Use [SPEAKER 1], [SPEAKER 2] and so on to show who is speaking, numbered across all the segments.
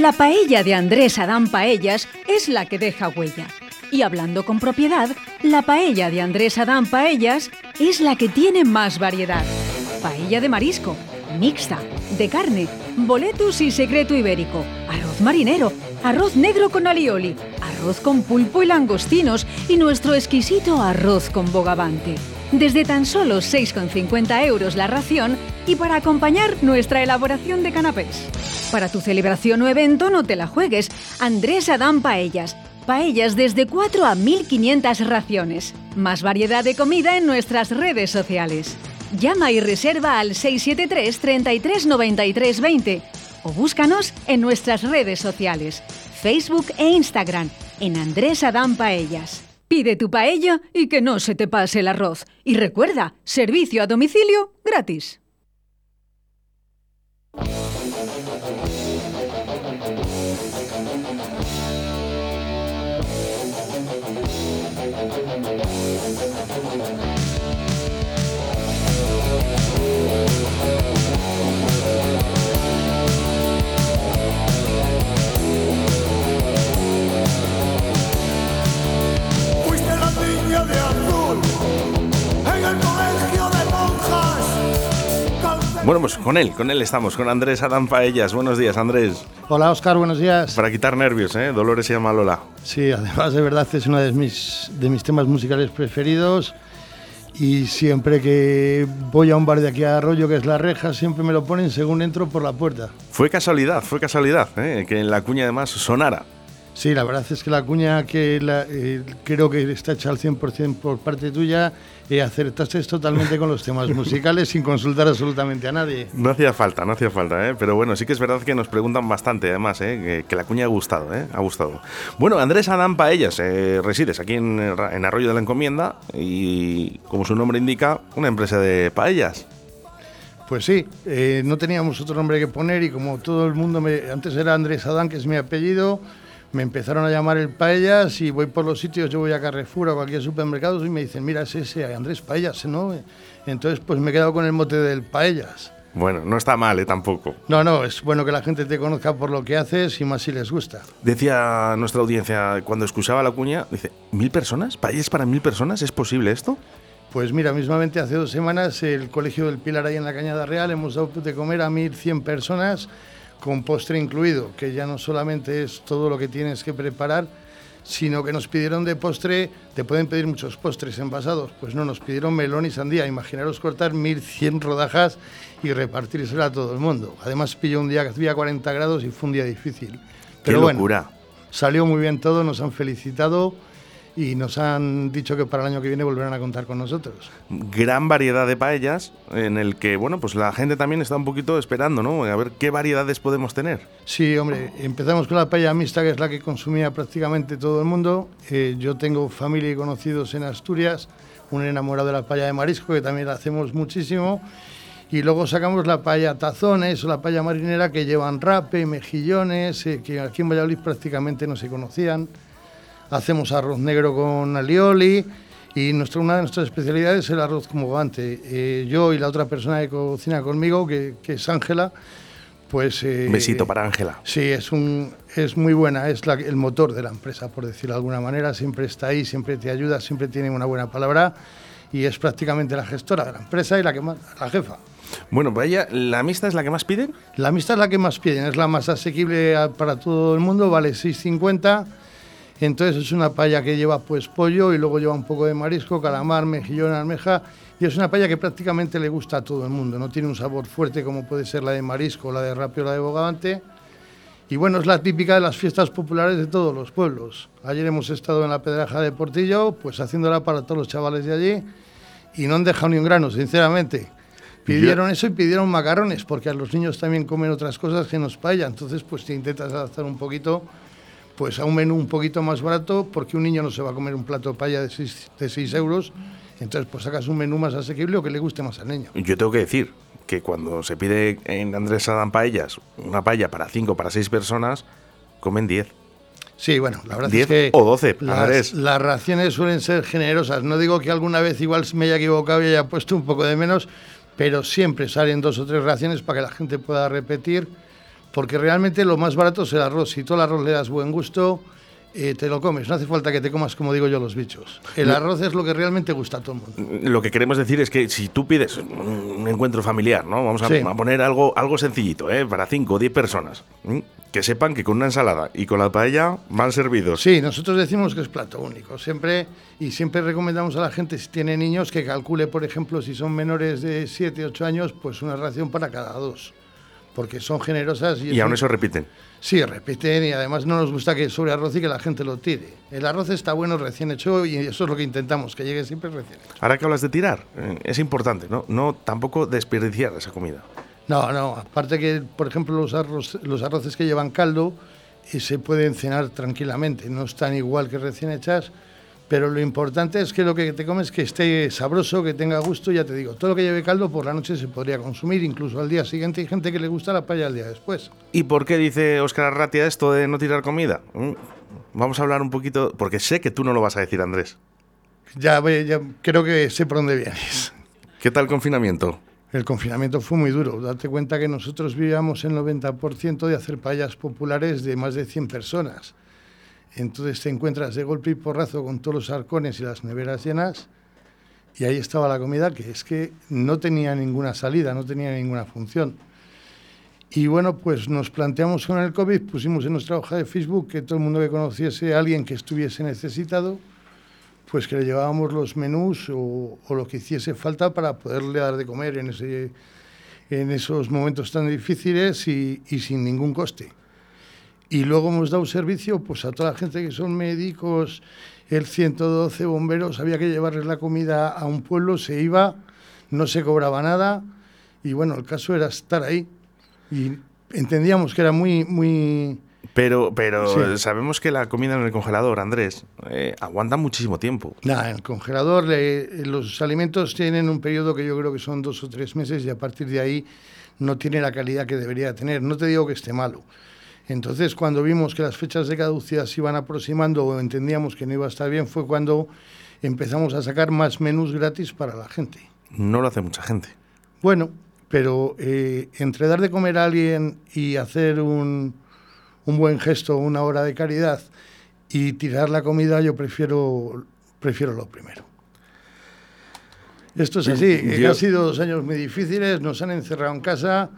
[SPEAKER 1] La paella de Andrés Adán Paellas es la que deja huella. Y hablando con propiedad, la paella de Andrés Adán Paellas es la que tiene más variedad. Paella de marisco, mixta, de carne, boletus y secreto ibérico, arroz marinero, arroz negro con alioli, arroz con pulpo y langostinos y nuestro exquisito arroz con bogavante. Desde tan solo 6,50 euros la ración y para acompañar nuestra elaboración de canapés. Para tu celebración o evento no te la juegues. Andrés Adán Paellas. Paellas desde 4 a 1500 raciones. Más variedad de comida en nuestras redes sociales. Llama y reserva al 673 33 93 20 o búscanos en nuestras redes sociales, Facebook e Instagram, en Andrés Adán Paellas. Pide tu paella y que no se te pase el arroz. Y recuerda, servicio a domicilio gratis.
[SPEAKER 2] Bueno, pues con él, con él estamos, con Andrés Adán Paellas. Buenos días, Andrés.
[SPEAKER 3] Hola Oscar, buenos días.
[SPEAKER 2] Para quitar nervios, ¿eh? Dolores se llama Lola.
[SPEAKER 3] Sí, además de verdad es uno de mis, de mis temas musicales preferidos y siempre que voy a un bar de aquí a Arroyo, que es La Reja, siempre me lo ponen según entro por la puerta.
[SPEAKER 2] Fue casualidad, fue casualidad, ¿eh? que en la cuña además sonara.
[SPEAKER 3] Sí, la verdad es que la cuña que la- eh, creo que está hecha al 100% por parte tuya, eh, acertaste totalmente con los temas musicales sin consultar absolutamente a nadie.
[SPEAKER 2] No hacía falta, no hacía falta, ¿eh? pero bueno, sí que es verdad que nos preguntan bastante, además, ¿eh? que, que la cuña ha gustado, ¿eh? ha gustado. Bueno, Andrés Adán Paellas, eh, resides aquí en, en Arroyo de la Encomienda y, como su nombre indica, una empresa de paellas.
[SPEAKER 3] Pues sí, eh, no teníamos otro nombre que poner y como todo el mundo, me, antes era Andrés Adán, que es mi apellido, me empezaron a llamar el Paellas y voy por los sitios, yo voy a Carrefour o a cualquier supermercado y me dicen, mira, es ese Andrés Paellas, ¿no? Entonces pues me he quedado con el mote del Paellas.
[SPEAKER 2] Bueno, no está mal, ¿eh? tampoco.
[SPEAKER 3] No, no, es bueno que la gente te conozca por lo que haces y más si les gusta.
[SPEAKER 2] Decía nuestra audiencia cuando escuchaba la cuña, dice, ¿mil personas? ¿Paellas para mil personas? ¿Es posible esto?
[SPEAKER 3] Pues mira, mismamente hace dos semanas el Colegio del Pilar ahí en la Cañada Real hemos dado de comer a 1.100 personas con postre incluido, que ya no solamente es todo lo que tienes que preparar, sino que nos pidieron de postre, te pueden pedir muchos postres envasados, pues no, nos pidieron melón y sandía. Imaginaros cortar 1.100 rodajas y repartírselo a todo el mundo. Además pilló un día que hacía 40 grados y fue un día difícil. Pero
[SPEAKER 2] ¡Qué
[SPEAKER 3] bueno,
[SPEAKER 2] locura!
[SPEAKER 3] salió muy bien todo, nos han felicitado y nos han dicho que para el año que viene volverán a contar con nosotros.
[SPEAKER 2] Gran variedad de paellas en el que, bueno, pues la gente también está un poquito esperando, ¿no? A ver qué variedades podemos tener.
[SPEAKER 3] Sí, hombre, empezamos con la paella mixta, que es la que consumía prácticamente todo el mundo. Eh, yo tengo familia y conocidos en Asturias, un enamorado de la paella de marisco, que también la hacemos muchísimo. Y luego sacamos la paella tazones o la paella marinera, que llevan rape, mejillones, eh, que aquí en Valladolid prácticamente no se conocían. Hacemos arroz negro con alioli. Y nuestra, una de nuestras especialidades es el arroz con bogavante. Eh, yo y la otra persona que cocina conmigo, que, que es Ángela, pues... eh,
[SPEAKER 2] Un besito para Ángela.
[SPEAKER 3] Sí, es, un, es muy buena, es la- el motor de la empresa, por decirlo de alguna manera. Siempre está ahí, siempre te ayuda, siempre tiene una buena palabra y es prácticamente la gestora de la empresa y la, que más, la jefa.
[SPEAKER 2] Bueno, paella, ¿la mixta es la que más piden?
[SPEAKER 3] La mixta es la que más piden, es la más asequible para todo el mundo, vale 6,50. Entonces es una paella que lleva pues pollo y luego lleva un poco de marisco, calamar, mejillón, almeja. Y es una paella que prácticamente le gusta a todo el mundo. No tiene un sabor fuerte como puede ser la de marisco, la de rapio o la de bogavante. Y bueno, es la típica de las fiestas populares de todos los pueblos. Ayer hemos estado en la Pedraja de Portillo, pues haciéndola para todos los chavales de allí. Y no han dejado ni un grano, sinceramente. Pidieron eso y pidieron macarrones, porque a los niños también comen otras cosas que nos paella. Entonces, pues te intentas adaptar un poquito pues a un menú un poquito más barato, porque un niño no se va a comer un plato de paella de 6 de seis euros. Entonces, pues sacas un menú más asequible o que le guste más al niño.
[SPEAKER 2] Yo tengo que decir que cuando se pide en Andrés Adán Paellas una paella para 5 para 6 personas, comen 10.
[SPEAKER 3] Sí, bueno, la verdad
[SPEAKER 2] 10
[SPEAKER 3] es que
[SPEAKER 2] o 12,
[SPEAKER 3] las, las raciones suelen ser generosas. No digo que alguna vez igual me haya equivocado y haya puesto un poco de menos, pero siempre salen dos o tres raciones para que la gente pueda repetir. Porque realmente lo más barato es el arroz. Si tú al arroz le das buen gusto, eh, te lo comes. No hace falta que te comas, como digo yo, los bichos. El arroz es lo que realmente gusta a todo el mundo.
[SPEAKER 2] Lo que queremos decir es que si tú pides un encuentro familiar, ¿no? Vamos a,
[SPEAKER 3] Sí.
[SPEAKER 2] a poner algo, algo sencillito, ¿eh? Para 5 o 10 personas. Que sepan que con una ensalada y con la paella van servidos.
[SPEAKER 3] Sí, nosotros decimos que es plato único. Siempre y siempre recomendamos a la gente si tiene niños que calcule, por ejemplo, si son menores de 7, 8 años, pues una ración para cada dos. Porque son generosas y,
[SPEAKER 2] Y aún eso repiten.
[SPEAKER 3] Sí, repiten y además no nos gusta que sobre arroz y que la gente lo tire. El arroz está bueno recién hecho y eso es lo que intentamos, que llegue siempre recién hecho.
[SPEAKER 2] Ahora que hablas de tirar, eh, es importante, ¿no? No tampoco desperdiciar esa comida.
[SPEAKER 3] No, no, aparte que, por ejemplo, los, arroz, los arroces que llevan caldo eh, se pueden cenar tranquilamente, no están igual que recién hechas, pero lo importante es que lo que te comes que esté sabroso, que tenga gusto, ya te digo, todo lo que lleve caldo por la noche se podría consumir, incluso al día siguiente hay gente que le gusta la paella al día después.
[SPEAKER 2] ¿Y por qué dice Óscar Arratia esto de no tirar comida? ¿Mm? Vamos a hablar un poquito, porque sé que tú no lo vas a decir, Andrés.
[SPEAKER 3] Ya, ya creo que sé por dónde vienes.
[SPEAKER 2] ¿Qué tal el confinamiento?
[SPEAKER 3] El confinamiento fue muy duro. Date cuenta que nosotros vivíamos el 90% de hacer paellas populares de más de 100 personas. Entonces te encuentras de golpe y porrazo con todos los arcones y las neveras llenas y ahí estaba la comida que es que no tenía ninguna salida, no tenía ninguna función. Y bueno, pues nos planteamos con el COVID, pusimos en nuestra hoja de Facebook que todo el mundo que conociese a alguien que estuviese necesitado, pues que le llevábamos los menús o, lo que hiciese falta para poderle dar de comer en, ese, en esos momentos tan difíciles y sin ningún coste. Y luego hemos dado servicio pues, a toda la gente que son médicos, el 112 bomberos, había que llevarles la comida a un pueblo, se iba, no se cobraba nada y bueno, el caso era estar ahí. Y entendíamos que era muy, muy,
[SPEAKER 2] Pero, pero
[SPEAKER 3] Sí.
[SPEAKER 2] sabemos que la comida en el congelador, Andrés, eh, aguanta muchísimo tiempo.
[SPEAKER 3] Nada, en el congelador le- los alimentos tienen un periodo que yo creo que son dos o tres meses y a partir de ahí no tiene la calidad que debería tener. No te digo que esté malo. Entonces, cuando vimos que las fechas de caducidad se iban aproximando o entendíamos que no iba a estar bien, fue cuando empezamos a sacar más menús gratis para la gente.
[SPEAKER 2] No lo hace mucha gente.
[SPEAKER 3] Bueno, pero eh, entre dar de comer a alguien y hacer un, un buen gesto, una hora de caridad y tirar la comida, yo prefiero, prefiero lo primero. Esto es así, que
[SPEAKER 2] Yo-
[SPEAKER 3] han sido dos años muy difíciles, nos han encerrado en casa,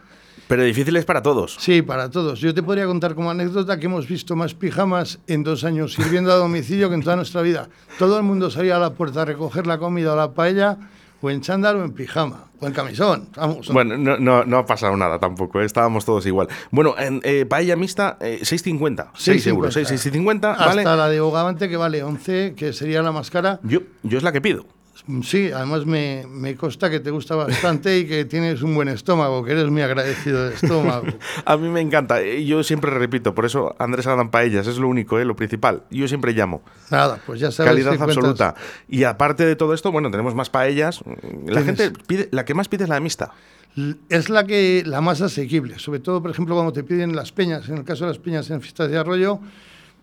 [SPEAKER 2] Pero difícil es para todos.
[SPEAKER 3] sí, para todos. Yo te podría contar como anécdota que hemos visto más pijamas en dos años sirviendo a domicilio que en toda nuestra vida. Todo el mundo salía a la puerta a recoger la comida o la paella, o en chándal o en pijama, o en camisón, vamos.
[SPEAKER 2] Bueno, no, no, no ha pasado nada tampoco, eh, estábamos todos igual. Bueno, en eh, paella mixta, eh, 6,50. 6 euros, 6, 6,50, ¿vale?
[SPEAKER 3] Hasta la de Bogavante que vale 11, que sería la más cara.
[SPEAKER 2] Yo, yo es la que pido.
[SPEAKER 3] Sí, además me, me consta que te gusta bastante y que tienes un buen estómago, que eres muy agradecido de estómago.
[SPEAKER 2] A mí me encanta. Yo siempre repito, por eso Andrés Adán Paellas es lo único, eh, lo principal. Yo siempre llamo.
[SPEAKER 3] Nada, pues ya sabes.
[SPEAKER 2] Calidad
[SPEAKER 3] cuentas-
[SPEAKER 2] absoluta. Y aparte de todo esto, bueno, tenemos más paellas. La gente pide, la que más pide es la de mixta.
[SPEAKER 3] Es la que la más asequible, sobre todo, por ejemplo, cuando te piden las peñas. En el caso de las peñas en fiestas de arroyo,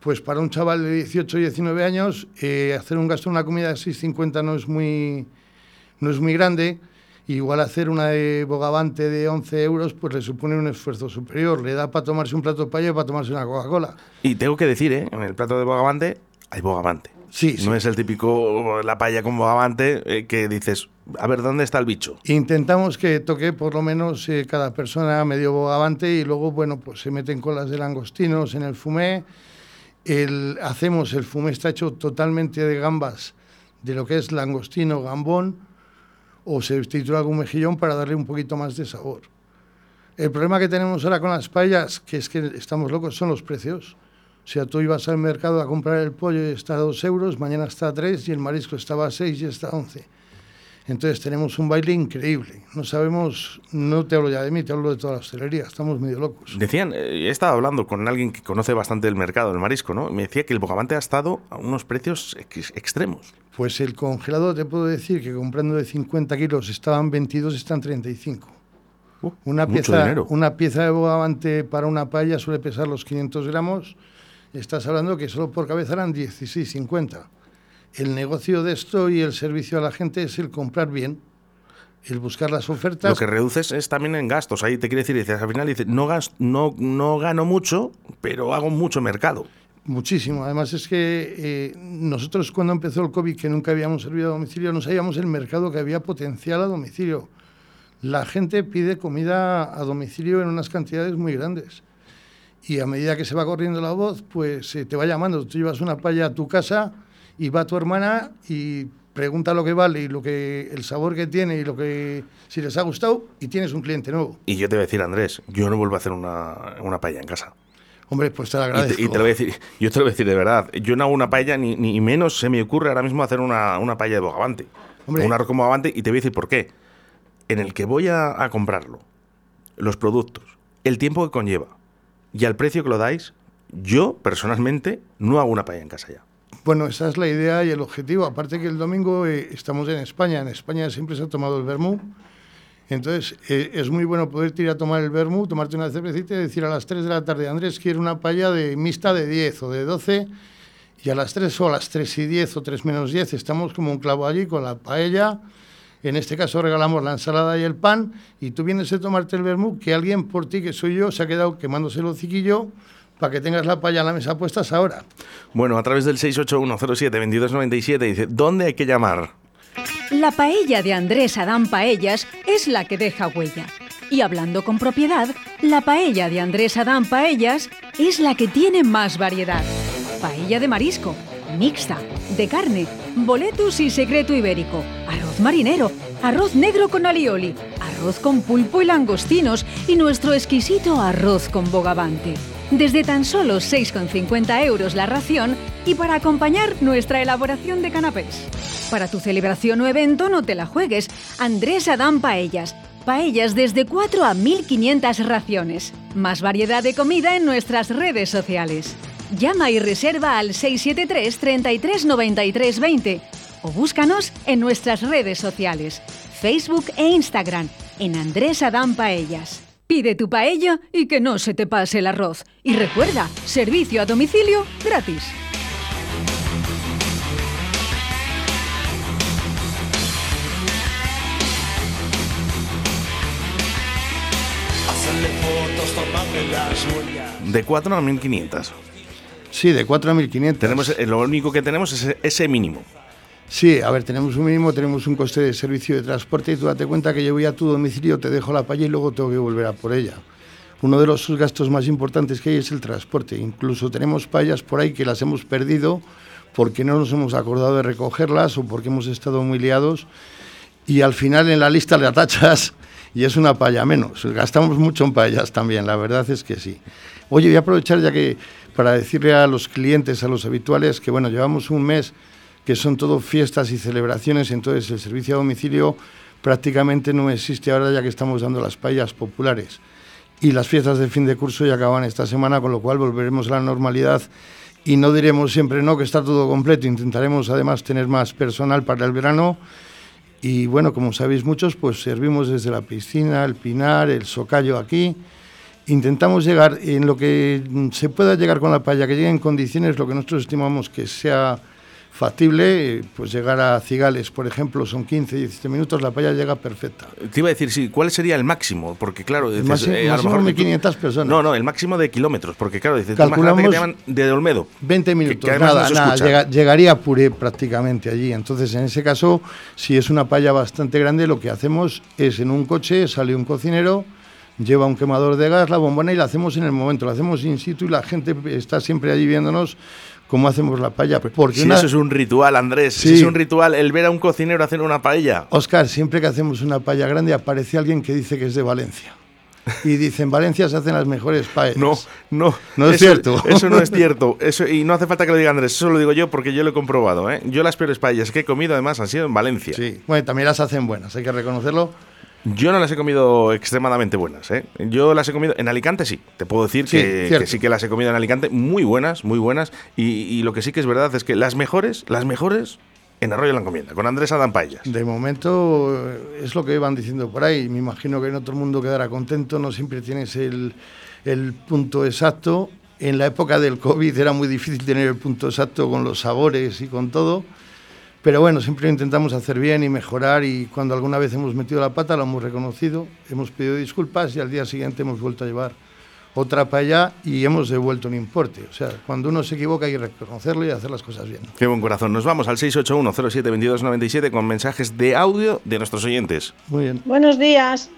[SPEAKER 3] pues para un chaval de 18 o 19 años, eh, hacer un gasto en una comida de 6,50 no es muy, no es muy grande. Igual hacer una de bogavante de 11 euros, pues le supone un esfuerzo superior. Le da para tomarse un plato de paella y para tomarse una Coca-Cola.
[SPEAKER 2] Y tengo que decir, ¿eh? en el plato de bogavante hay bogavante.
[SPEAKER 3] Sí, sí.
[SPEAKER 2] No es el típico la paella con bogavante eh, que dices, a ver, ¿dónde está el bicho?
[SPEAKER 3] Intentamos que toque por lo menos eh, cada persona medio bogavante y luego, bueno, pues se meten colas de langostinos en el fumé. El, hacemos, el fumé está hecho totalmente de gambas, de lo que es langostino, gambón, o se tritura algún mejillón para darle un poquito más de sabor. El problema que tenemos ahora con las paellas, que es que estamos locos, son los precios. O sea, tú ibas al mercado a comprar el pollo y está a 2 euros, mañana está a 3 y el marisco estaba a 6 y está a 11. Entonces tenemos un baile increíble. No sabemos, no te hablo ya de mí, te hablo de toda la hostelería, estamos medio locos.
[SPEAKER 2] Decían, eh, he estado hablando con alguien que conoce bastante el mercado del marisco, ¿no? Me decía que el bogavante ha estado a unos precios ex- extremos.
[SPEAKER 3] Pues el congelado te puedo decir que comprando de 50 kilos estaban 22, están 35.
[SPEAKER 2] Uh,
[SPEAKER 3] Una pieza,
[SPEAKER 2] dinero.
[SPEAKER 3] una pieza de bogavante para una paella suele pesar los 500 gramos. Estás hablando que solo por cabeza eran 16,50. El negocio de esto y el servicio a la gente es el comprar bien. el buscar las ofertas.
[SPEAKER 2] Lo que reduces es también en gastos. Ahí te quiere decir, dices, al final dices, no, no, no gano mucho, pero hago mucho mercado.
[SPEAKER 3] Muchísimo. Además es que eh, nosotros cuando empezó el COVID, que nunca habíamos servido a domicilio, no sabíamos el mercado que había potencial a domicilio. La gente pide comida a domicilio en unas cantidades muy grandes. Y a medida que se va corriendo la voz, pues eh, te va llamando. Tú llevas una palla a tu casa y va tu hermana y pregunta lo que vale y lo que el sabor que tiene y lo que si les ha gustado y tienes un cliente nuevo.
[SPEAKER 2] Y yo te voy a decir, Andrés, yo no vuelvo a hacer una, una paella en casa.
[SPEAKER 3] Hombre, pues te lo
[SPEAKER 2] Y
[SPEAKER 3] agradezco.
[SPEAKER 2] te, y te lo voy a decir, yo te lo voy a decir de verdad. Yo no hago una paella ni, ni menos se me ocurre ahora mismo hacer una, una paella de bogavante.
[SPEAKER 3] Hombre.
[SPEAKER 2] Un arroz con bogavante y te voy a decir por qué. En el que voy a, a comprarlo, los productos, el tiempo que conlleva y al precio que lo dais, yo personalmente no hago una paella en casa ya.
[SPEAKER 3] Bueno, esa es la idea y el objetivo. Aparte que el domingo eh, estamos en España. En España siempre se ha tomado el vermú. Entonces, eh, es muy bueno poder ir a tomar el vermú, tomarte una cervecita y decir a las 3 de la tarde, Andrés, quiero una paella de mixta de 10 o de 12. Y a las 3 o a las 3 y 10 o 3 menos 10 estamos como un clavo allí con la paella. En este caso regalamos la ensalada y el pan y tú vienes a tomarte el vermú que alguien por ti, que soy yo, se ha quedado quemándose el hociquillo para que tengas la paella en la mesa puestas ahora.
[SPEAKER 2] Bueno, a través del 681072297 dice, ¿dónde hay que llamar?
[SPEAKER 1] La paella de Andrés Adán Paellas es la que deja huella. Y hablando con propiedad, la paella de Andrés Adán Paellas es la que tiene más variedad. Paella de marisco, mixta, de carne, boletus y secreto ibérico, arroz marinero, arroz negro con alioli, arroz con pulpo y langostinos y nuestro exquisito arroz con bogavante. Desde tan solo 6,50 euros la ración y para acompañar nuestra elaboración de canapés. Para tu celebración o evento no te la juegues. Andrés Adán Paellas. Paellas desde 4 a 1500 raciones. Más variedad de comida en nuestras redes sociales. Llama y reserva al 673 33 93 20 o búscanos en nuestras redes sociales, Facebook e Instagram, en Andrés Adán Paellas. Pide tu paella y que no se te pase el arroz. Y recuerda, servicio a domicilio gratis.
[SPEAKER 2] De 4 a 1500.
[SPEAKER 3] Sí, de 4 a 1500.
[SPEAKER 2] Tenemos, eh, lo único que tenemos es ese mínimo.
[SPEAKER 3] Sí, a ver, tenemos un mínimo, tenemos un coste de servicio de transporte y tú date cuenta que yo voy a tu domicilio, te dejo la paella y luego tengo que volver a por ella. Uno de los gastos más importantes que hay es el transporte. Incluso tenemos paellas por ahí que las hemos perdido porque no nos hemos acordado de recogerlas o porque hemos estado muy liados y al final en la lista le atachas y es una paella menos. Gastamos mucho en paellas también, la verdad es que sí. Oye, voy a aprovechar ya que para decirle a los clientes, a los habituales, que bueno, llevamos un mes que son todo fiestas y celebraciones, entonces el servicio a domicilio prácticamente no existe ahora ya que estamos dando las paellas populares. Y las fiestas de fin de curso ya acaban esta semana, con lo cual volveremos a la normalidad y no diremos siempre no, que está todo completo. Intentaremos además tener más personal para el verano. Y bueno, como sabéis muchos, pues servimos desde la piscina, el pinar, el socayo aquí. Intentamos llegar en lo que se pueda llegar con la paella, que llegue en condiciones, lo que nosotros estimamos que sea factible, pues llegar a Cigales, por ejemplo, son 15, 17 minutos, la paella llega perfecta.
[SPEAKER 2] Te iba a decir, sí, ¿cuál sería el máximo? Porque claro, dices,
[SPEAKER 3] máximo-
[SPEAKER 2] eh, a lo
[SPEAKER 3] máximo
[SPEAKER 2] mejor...
[SPEAKER 3] 1500 personas.
[SPEAKER 2] No, no, el máximo de kilómetros, porque claro, dices, imagínate que
[SPEAKER 3] Calculamos-
[SPEAKER 2] te llaman de Olmedo.
[SPEAKER 3] 20
[SPEAKER 2] que-
[SPEAKER 3] minutos,
[SPEAKER 2] que
[SPEAKER 3] nada,
[SPEAKER 2] no se
[SPEAKER 3] nada,
[SPEAKER 2] escucha.
[SPEAKER 3] llega- llegaría a puré prácticamente allí. Entonces, en ese caso, si es una paella bastante grande, lo que hacemos es en un coche, sale un cocinero, lleva un quemador de gas, la bombona y la hacemos en el momento, la hacemos in situ y la gente está siempre allí viéndonos cómo hacemos la paella. Porque
[SPEAKER 2] Si
[SPEAKER 3] una-
[SPEAKER 2] eso es un ritual, Andrés, si
[SPEAKER 3] Sí.
[SPEAKER 2] es un ritual el ver a un cocinero hacer una paella.
[SPEAKER 3] Oscar, siempre que hacemos una paella grande aparece alguien que dice que es de Valencia. Y dice, en Valencia se hacen las mejores paellas.
[SPEAKER 2] No, no.
[SPEAKER 3] No es
[SPEAKER 2] eso-
[SPEAKER 3] cierto.
[SPEAKER 2] Eso no es cierto. Eso, y no hace falta que lo diga Andrés, eso lo digo yo porque yo lo he comprobado. ¿eh? Yo las peores paellas que he comido además han sido en Valencia.
[SPEAKER 3] Sí, bueno, también las hacen buenas, hay que reconocerlo.
[SPEAKER 2] Yo no las he comido extremadamente buenas. ¿eh? Yo las he comido en Alicante, sí. Te puedo decir
[SPEAKER 3] Sí,
[SPEAKER 2] que, que sí que las he comido en Alicante, muy buenas, muy buenas. Y, y lo que sí que es verdad es que las mejores, las mejores, en Arroyo de la Encomienda, con Andrés Adán Paellas.
[SPEAKER 3] De momento eh, es lo que van diciendo por ahí. Me imagino que en otro mundo quedará contento, no siempre tienes el, el punto exacto. En la época del COVID era muy difícil tener el punto exacto con los sabores y con todo. Pero bueno, siempre intentamos hacer bien y mejorar y cuando alguna vez hemos metido la pata lo hemos reconocido, hemos pedido disculpas y al día siguiente hemos vuelto a llevar otra paella y hemos devuelto un importe. O sea, cuando uno se equivoca hay que reconocerlo y hacer las cosas bien.
[SPEAKER 2] Qué buen corazón. Nos vamos al 681-07-2297 con mensajes de audio de nuestros oyentes.
[SPEAKER 3] Muy bien.
[SPEAKER 4] Buenos días.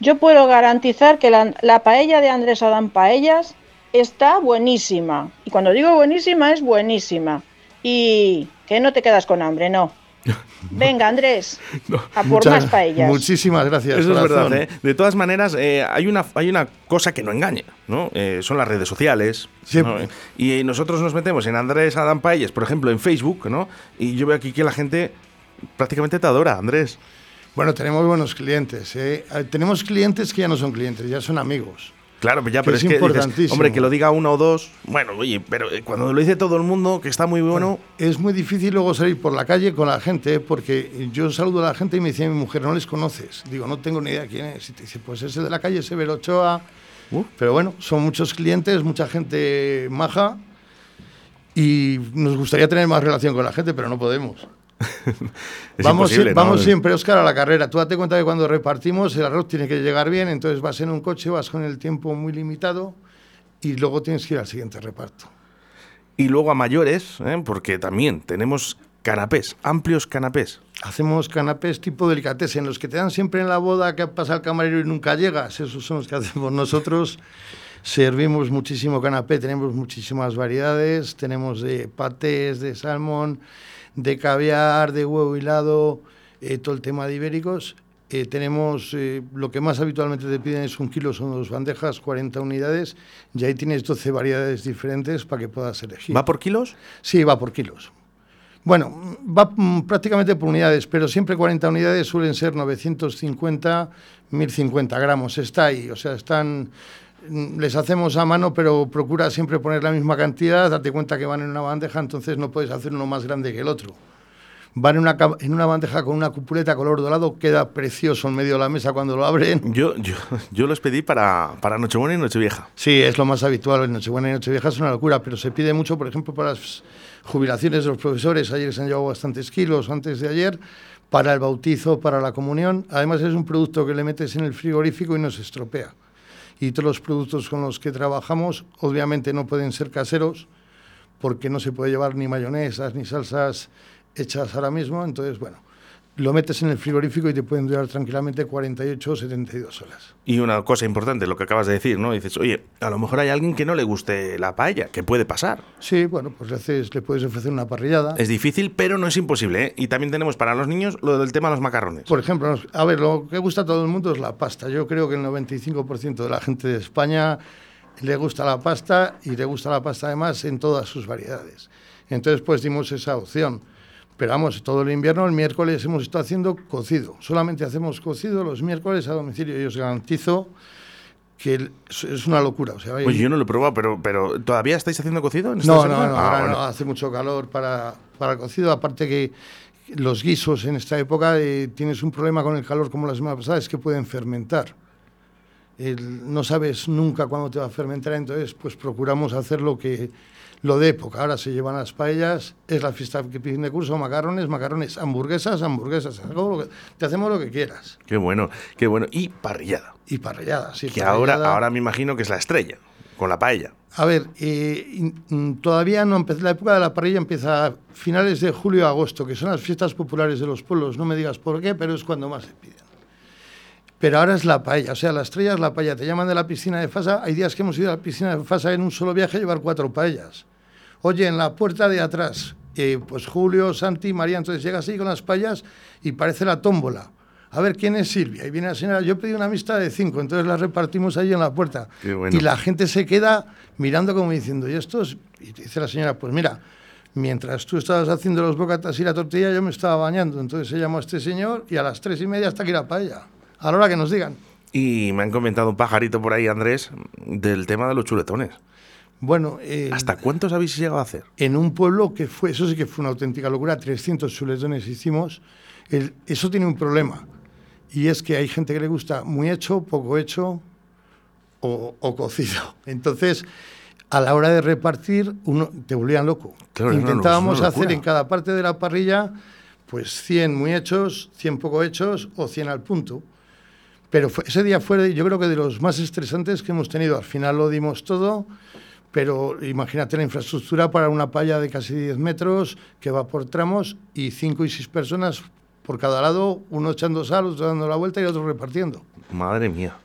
[SPEAKER 4] Yo puedo garantizar que la, la paella de Andrés Adán Paellas está buenísima. Y cuando digo buenísima, es buenísima. Y que no te quedas con hambre, no. Venga, Andrés, a por
[SPEAKER 3] Muchas-
[SPEAKER 4] más paellas.
[SPEAKER 3] Muchísimas gracias.
[SPEAKER 2] Eso es verdad, ¿eh? De todas maneras, eh, hay, una, hay una cosa que no engaña, ¿no? Eh, son las redes sociales. ¿no? Y nosotros nos metemos en Andrés Adán Paelles, por ejemplo, en Facebook, ¿no? Y yo veo aquí que la gente prácticamente te adora, Andrés.
[SPEAKER 3] Bueno, tenemos buenos clientes. Tenemos clientes que ya no son clientes, ya son amigos.
[SPEAKER 2] Claro, pues ya,
[SPEAKER 3] Que
[SPEAKER 2] pero
[SPEAKER 3] es
[SPEAKER 2] es, que dices,
[SPEAKER 3] importantísimo.
[SPEAKER 2] hombre, que lo diga uno o dos. Bueno, oye, pero eh, cuando lo dice todo el mundo, que está muy bueno.
[SPEAKER 3] Es muy difícil luego salir por la calle con la gente, ¿eh? porque yo saludo a la gente y me dice mi mujer, ¿no les conoces? Digo, no tengo ni idea quién es. Y te dice, pues ese de la calle, Severo Ochoa.
[SPEAKER 2] Uh.
[SPEAKER 3] Pero bueno, son muchos clientes, mucha gente maja y nos gustaría tener más relación con la gente, pero no podemos. Vamos vamos siempre, Óscar, a la carrera. Tú date cuenta que cuando repartimos el arroz tiene que llegar bien, entonces vas en un coche, vas con el tiempo muy limitado y luego tienes que ir al siguiente reparto.
[SPEAKER 2] Y luego a mayores, ¿eh? porque también tenemos canapés, amplios canapés.
[SPEAKER 3] Hacemos canapés tipo delicatessen, los que te dan siempre en la boda que pasa el camarero y nunca llegas, esos son los que hacemos nosotros. Servimos muchísimo canapé, tenemos muchísimas variedades, tenemos de patés, de salmón, de caviar, de huevo hilado, eh, todo el tema de ibéricos. Eh, tenemos eh, lo que más habitualmente te piden es un kilo, son dos bandejas, 40 unidades, y ahí tienes 12 variedades diferentes para que puedas elegir.
[SPEAKER 2] ¿Va por kilos?
[SPEAKER 3] Sí, va por kilos. Bueno, va mm, prácticamente por unidades, pero siempre 40 unidades suelen ser 950, 1050 gramos. Está ahí, o sea, están. Mm, Les hacemos a mano, pero procura siempre poner la misma cantidad. Date cuenta que van en una bandeja, entonces no puedes hacer uno más grande que el otro. Van en una, en una bandeja con una cupuleta color dorado, queda precioso en medio de la mesa cuando lo abren.
[SPEAKER 2] Yo, yo, yo los pedí para, para Nochebuena y Nochevieja.
[SPEAKER 3] Sí, es lo más habitual. En Nochebuena y Nochevieja es una locura, pero se pide mucho, por ejemplo, para las jubilaciones de los profesores. Ayer se han llevado bastantes kilos, antes de ayer, para el bautizo, para la comunión. Además, es un producto que le metes en el frigorífico y no se estropea. Y todos los productos con los que trabajamos, obviamente, no pueden ser caseros, porque no se puede llevar ni mayonesas ni salsas hechas ahora mismo. Entonces, bueno, lo metes en el frigorífico y te pueden durar tranquilamente 48 o 72 horas.
[SPEAKER 2] Y una cosa importante, lo que acabas de decir, ¿no? Dices, oye, a lo mejor hay alguien que no le guste la paella, que puede pasar.
[SPEAKER 3] Sí, bueno, pues le, haces, le puedes ofrecer una parrillada.
[SPEAKER 2] Es difícil, pero no es imposible, ¿eh? Y también tenemos para los niños lo del tema de los macarrones.
[SPEAKER 3] Por ejemplo, a ver, lo que gusta a todo el mundo es la pasta. Yo creo que el 95% de la gente de España le gusta la pasta y le gusta la pasta además en todas sus variedades. Entonces, pues dimos esa opción. Pero vamos, todo el invierno, el miércoles hemos estado haciendo cocido. Solamente hacemos cocido los miércoles a domicilio y os garantizo que es- una locura. O sea, hay-
[SPEAKER 2] Pues yo no lo he probado, pero, pero ¿todavía estáis haciendo cocido? en esta
[SPEAKER 3] no, no, no,
[SPEAKER 2] Ah,
[SPEAKER 3] ahora
[SPEAKER 2] bueno.
[SPEAKER 3] no, hace mucho calor para, para el cocido. Aparte que los guisos en esta época eh, tienes un problema con el calor como la semana pasada, es que pueden fermentar. El- no sabes nunca cuándo te va a fermentar, entonces pues procuramos hacer lo que lo de época. Ahora se llevan las paellas, es la fiesta que piden de curso, macarrones, macarrones, hamburguesas, hamburguesas, te hacemos lo que quieras.
[SPEAKER 2] Qué bueno, qué bueno. Y parrillada,
[SPEAKER 3] Y parrilladas, sí.
[SPEAKER 2] que ahora,
[SPEAKER 3] parrillada.
[SPEAKER 2] ahora me imagino que es la estrella, con la paella.
[SPEAKER 3] A ver, eh, mm, todavía no empezó, la época de la parrilla empieza a finales de julio a agosto, que son las fiestas populares de los pueblos. No me digas por qué, pero es cuando más se piden. Pero ahora es la paella, o sea, la estrella es la paella. Te llaman de la piscina de Fasa. Hay días que hemos ido a la piscina de Fasa en un solo viaje a llevar cuatro paellas. Oye, en la puerta de atrás, eh, pues Julio, Santi, María, entonces llegas ahí con las paellas y parece la tómbola. A ver, ¿quién es Silvia? Y viene la señora, yo pedí una amistad de cinco, entonces las repartimos ahí en la puerta.
[SPEAKER 2] Bueno.
[SPEAKER 3] Y la gente se queda mirando como diciendo, ¿y estos? Y dice la señora, pues mira, mientras tú estabas haciendo los bocatas y la tortilla, yo me estaba bañando. Entonces se llamó a este señor y a las tres y media hasta aquí la paella. A la hora que nos digan.
[SPEAKER 2] Y me han comentado un pajarito por ahí, Andrés, del tema de los chuletones.
[SPEAKER 3] Bueno, eh,
[SPEAKER 2] ¿Hasta cuántos habéis llegado a hacer?
[SPEAKER 3] en un pueblo que fue, eso sí que fue una auténtica locura, 300 chuletones hicimos, el- eso tiene un problema. Y es que hay gente que le gusta muy hecho, poco hecho o, o cocido. Entonces, a la hora de repartir, uno te volvían loco.
[SPEAKER 2] Claro, no,
[SPEAKER 3] Intentábamos hacer en cada parte de la parrilla pues 100 muy hechos, 100 poco hechos o 100 al punto. Pero fue- ese día fue, yo creo que de los más estresantes que hemos tenido. Al final lo dimos todo, pero imagínate la infraestructura para una palla de casi 10 metros que va por tramos y 5 y 6 personas por cada lado, uno echando sal, otro dando la vuelta y otro repartiendo.
[SPEAKER 2] Madre mía.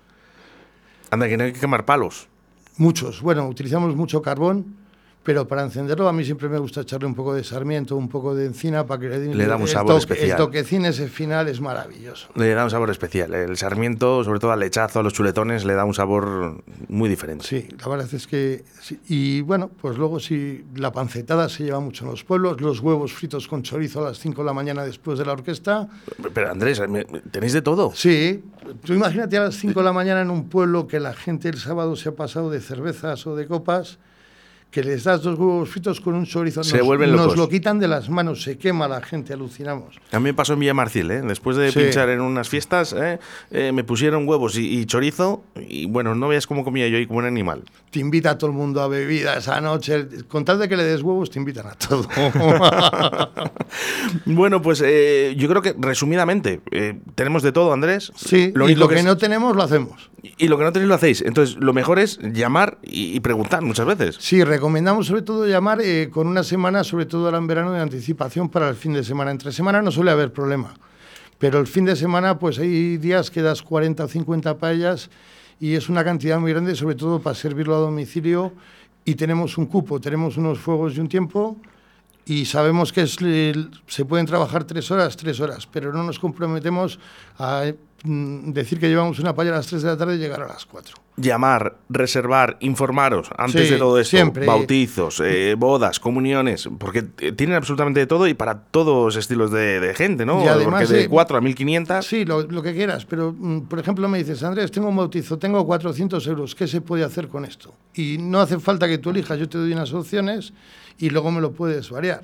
[SPEAKER 2] Anda, que no hay que quemar palos.
[SPEAKER 3] Muchos. Bueno, utilizamos mucho carbón, pero para encenderlo a mí siempre me gusta echarle un poco de sarmiento, un poco de encina para que le,
[SPEAKER 2] Le da un sabor especial.
[SPEAKER 3] El toquecín ese final es maravilloso.
[SPEAKER 2] Le da un sabor especial. El sarmiento, sobre todo al lechazo, a los chuletones, le da un sabor muy diferente.
[SPEAKER 3] Sí, la verdad es que... sí. Y bueno, pues luego sí, la pancetada se lleva mucho en los pueblos, los huevos fritos con chorizo a las 5 de la mañana después de la orquesta.
[SPEAKER 2] Pero Andrés, ¿tenéis de todo?
[SPEAKER 3] Sí, tú imagínate a las 5 de la mañana en un pueblo que la gente el sábado se ha pasado de cervezas o de copas, que les das dos huevos fritos con un chorizo.
[SPEAKER 2] Se
[SPEAKER 3] nos,
[SPEAKER 2] vuelven
[SPEAKER 3] nos
[SPEAKER 2] locos.
[SPEAKER 3] lo quitan de las manos, se quema la gente, alucinamos.
[SPEAKER 2] Me pasó en Villamarcil, ¿eh? Después de
[SPEAKER 3] Sí.
[SPEAKER 2] pinchar en unas fiestas, ¿eh? Eh, me pusieron huevos y, y chorizo y bueno, no veas cómo comía yo ahí como un animal.
[SPEAKER 3] Te invita a todo el mundo a bebida esa noche. Con tal de que le des huevos, te invitan a todo.
[SPEAKER 2] Bueno, pues eh, yo creo que resumidamente tenemos de todo, Andrés.
[SPEAKER 3] sí,
[SPEAKER 2] lo
[SPEAKER 3] y lo que,
[SPEAKER 2] es-
[SPEAKER 3] no tenemos lo hacemos.
[SPEAKER 2] y lo que no tenéis lo hacéis. Entonces, lo mejor es llamar y, y preguntar muchas veces.
[SPEAKER 3] Sí, recomendamos sobre todo llamar eh, con una semana, sobre todo ahora en verano, de anticipación para el fin de semana. Entre semana no suele haber problema, pero el fin de semana pues hay días que das 40 o 50 paellas y es una cantidad muy grande, sobre todo para servirlo a domicilio y tenemos un cupo, tenemos unos fuegos y un tiempo y sabemos que se pueden trabajar tres horas, tres horas, pero no nos comprometemos a mm, decir que llevamos una paella a las 3 de la tarde y llegar a las 4.
[SPEAKER 2] Llamar, reservar, informaros antes
[SPEAKER 3] Sí,
[SPEAKER 2] de todo esto.
[SPEAKER 3] siempre.
[SPEAKER 2] Bautizos, eh, bodas, comuniones, porque eh, tienen absolutamente de todo y para todos estilos de, de gente, ¿no?
[SPEAKER 3] Y además,
[SPEAKER 2] porque de
[SPEAKER 3] eh,
[SPEAKER 2] 4 a 1500.
[SPEAKER 3] Sí, lo, lo que quieras, pero mm, por ejemplo me dices, Andrés, tengo un bautizo, tengo 400 euros, ¿qué se puede hacer con esto? Y no hace falta que tú elijas, yo te doy unas opciones y luego me lo puedes variar.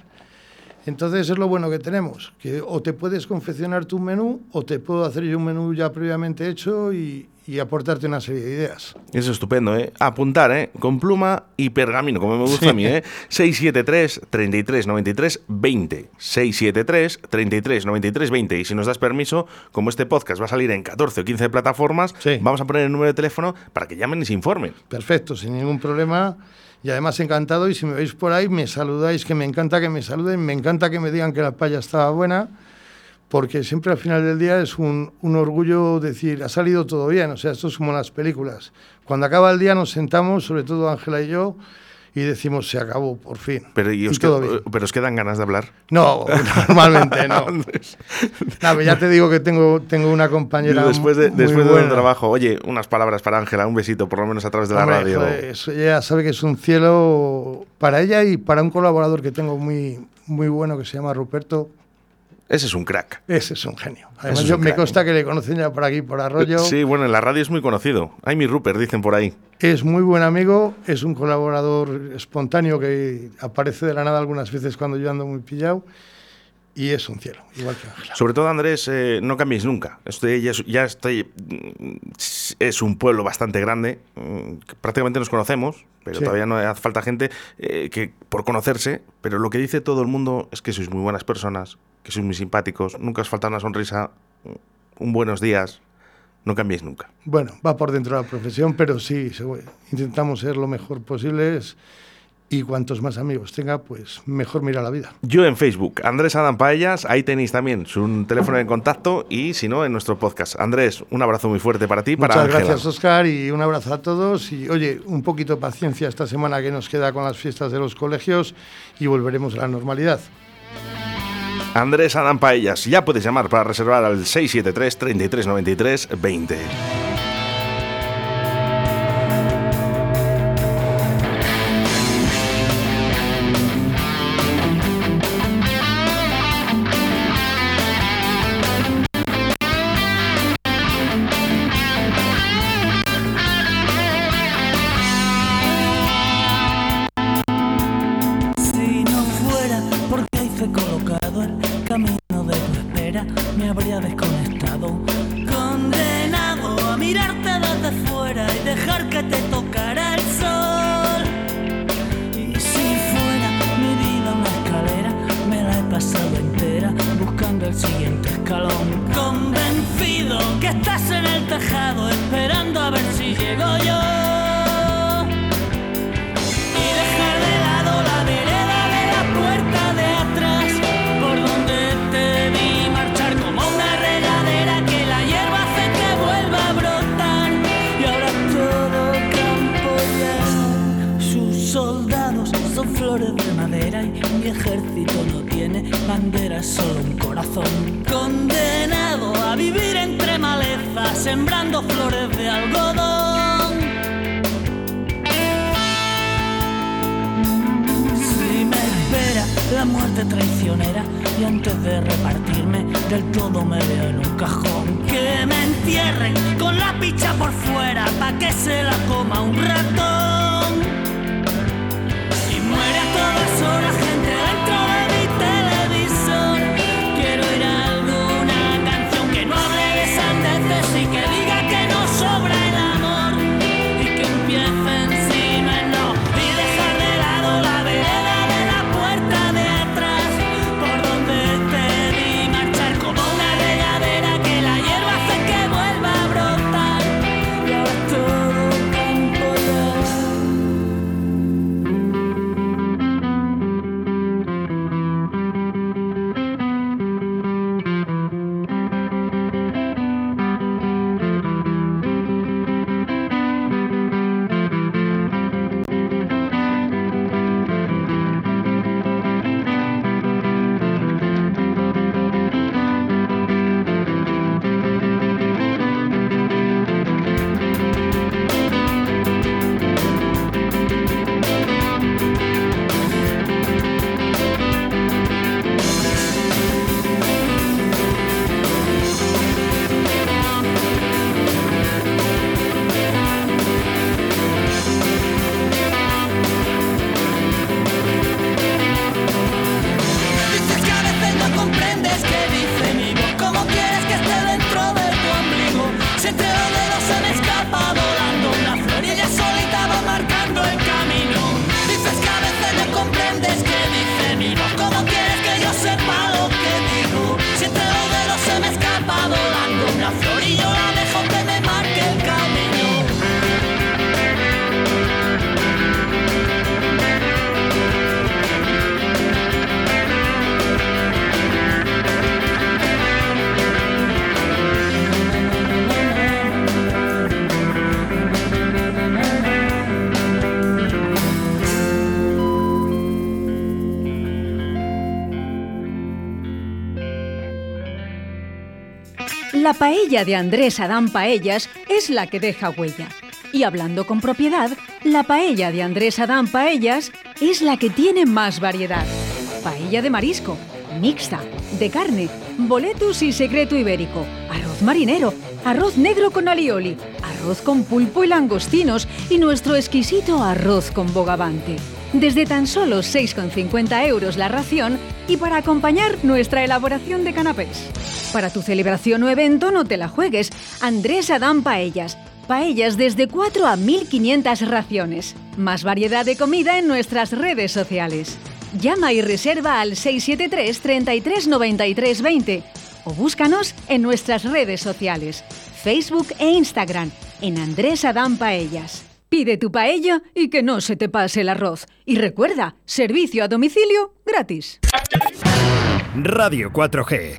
[SPEAKER 3] Entonces es lo bueno que tenemos, que o te puedes confeccionar tu menú o te puedo hacer yo un menú ya previamente hecho y, y aportarte una serie de ideas.
[SPEAKER 2] Eso es estupendo, ¿eh? Apuntar, ¿eh? Con pluma y pergamino, como me gusta a mí, ¿eh? 673 33 93 20. 673 33 93 20. Y si nos das permiso, como este podcast va a salir en 14 o 15 plataformas,
[SPEAKER 3] Sí.
[SPEAKER 2] vamos a poner el número de teléfono para que llamen y se informen.
[SPEAKER 3] Perfecto, sin ningún problema. Y además encantado, y si me veis por ahí, me saludáis, que me encanta que me saluden, me encanta que me digan que la palla estaba buena, porque siempre al final del día es un, un orgullo decir, ha salido todo bien, o sea, esto es como las películas. Cuando acaba el día nos sentamos, sobre todo Ángela y yo, y decimos, se acabó, por fin.
[SPEAKER 2] Pero, y
[SPEAKER 3] Y
[SPEAKER 2] os, qued-
[SPEAKER 3] bien.
[SPEAKER 2] pero os quedan ganas de hablar.
[SPEAKER 3] No, normalmente no. No, ya te digo que tengo, tengo una compañera
[SPEAKER 2] después de,
[SPEAKER 3] muy
[SPEAKER 2] después de un
[SPEAKER 3] buena.
[SPEAKER 2] trabajo, oye, unas palabras para Ángela, un besito, por lo menos a través de la
[SPEAKER 3] Hombre,
[SPEAKER 2] radio.
[SPEAKER 3] eso ella sabe que es un cielo para ella y para un colaborador que tengo muy, muy bueno que se llama Ruperto.
[SPEAKER 2] Ese es un crack.
[SPEAKER 3] Ese es un genio. Además, yo,
[SPEAKER 2] un
[SPEAKER 3] me consta que le conocen ya por aquí, por Arroyo.
[SPEAKER 2] Sí, bueno, en la radio es muy conocido. Ay, mi Rupert, dicen por ahí.
[SPEAKER 3] Es muy buen amigo, es un colaborador espontáneo que aparece de la nada algunas veces cuando yo ando muy pillado. Y es un cielo, igual que Ángela.
[SPEAKER 2] Sobre todo, Andrés, eh, no cambiéis nunca. Estoy, ya, ya estoy. Es un pueblo bastante grande. mm, Prácticamente nos conocemos, pero
[SPEAKER 3] Sí.
[SPEAKER 2] todavía no hace falta gente eh, que por conocerse. Pero lo que dice todo el mundo es que sois muy buenas personas, que sois muy simpáticos. Nunca os falta una sonrisa, un buenos días. No cambiéis nunca.
[SPEAKER 3] Bueno, va por dentro de la profesión, pero sí, intentamos ser lo mejor posible y cuantos más amigos tenga, pues mejor mira la vida.
[SPEAKER 2] Yo en Facebook, Andrés Adam Paellas, ahí tenéis también su teléfono de contacto y si no, en nuestro podcast. Andrés, un abrazo muy fuerte para ti para
[SPEAKER 3] Muchas
[SPEAKER 2] Ángela.
[SPEAKER 3] gracias, Oscar, y un abrazo a todos. Y oye, un poquito de paciencia esta semana que nos queda con las fiestas de los colegios y volveremos a la normalidad.
[SPEAKER 2] Andrés Adam Paellas, ya puedes llamar para reservar al 673 33 93 20.
[SPEAKER 5] Soldados son flores de madera y mi ejército no tiene bandera, solo un corazón. Condenado a vivir entre malezas, sembrando flores de algodón. Si me espera la muerte traicionera y antes de repartirme del todo me veo en un cajón. Que me entierren con la picha por fuera pa' que se la coma un ratón muere a todas horas gente
[SPEAKER 1] La paella de Andrés Adán Paellas es la que deja huella. Y hablando con propiedad, la paella de Andrés Adán Paellas es la que tiene más variedad. Paella de marisco, mixta, de carne, boletus y secreto ibérico, arroz marinero, arroz negro con alioli, arroz con pulpo y langostinos y nuestro exquisito arroz con bogavante. Desde tan solo 6,50 euros la ración y para acompañar nuestra elaboración de canapés. Para tu celebración o evento no te la juegues. Andrés Adán Paellas. Paellas desde 4 a 1500 raciones. Más variedad de comida en nuestras redes sociales. Llama y reserva al 673 33 93 20 o búscanos en nuestras redes sociales, Facebook e Instagram, en Andrés Adán Paellas. Pide tu paella y que no se te pase el arroz. Y recuerda, servicio a domicilio gratis.
[SPEAKER 6] Radio 4G,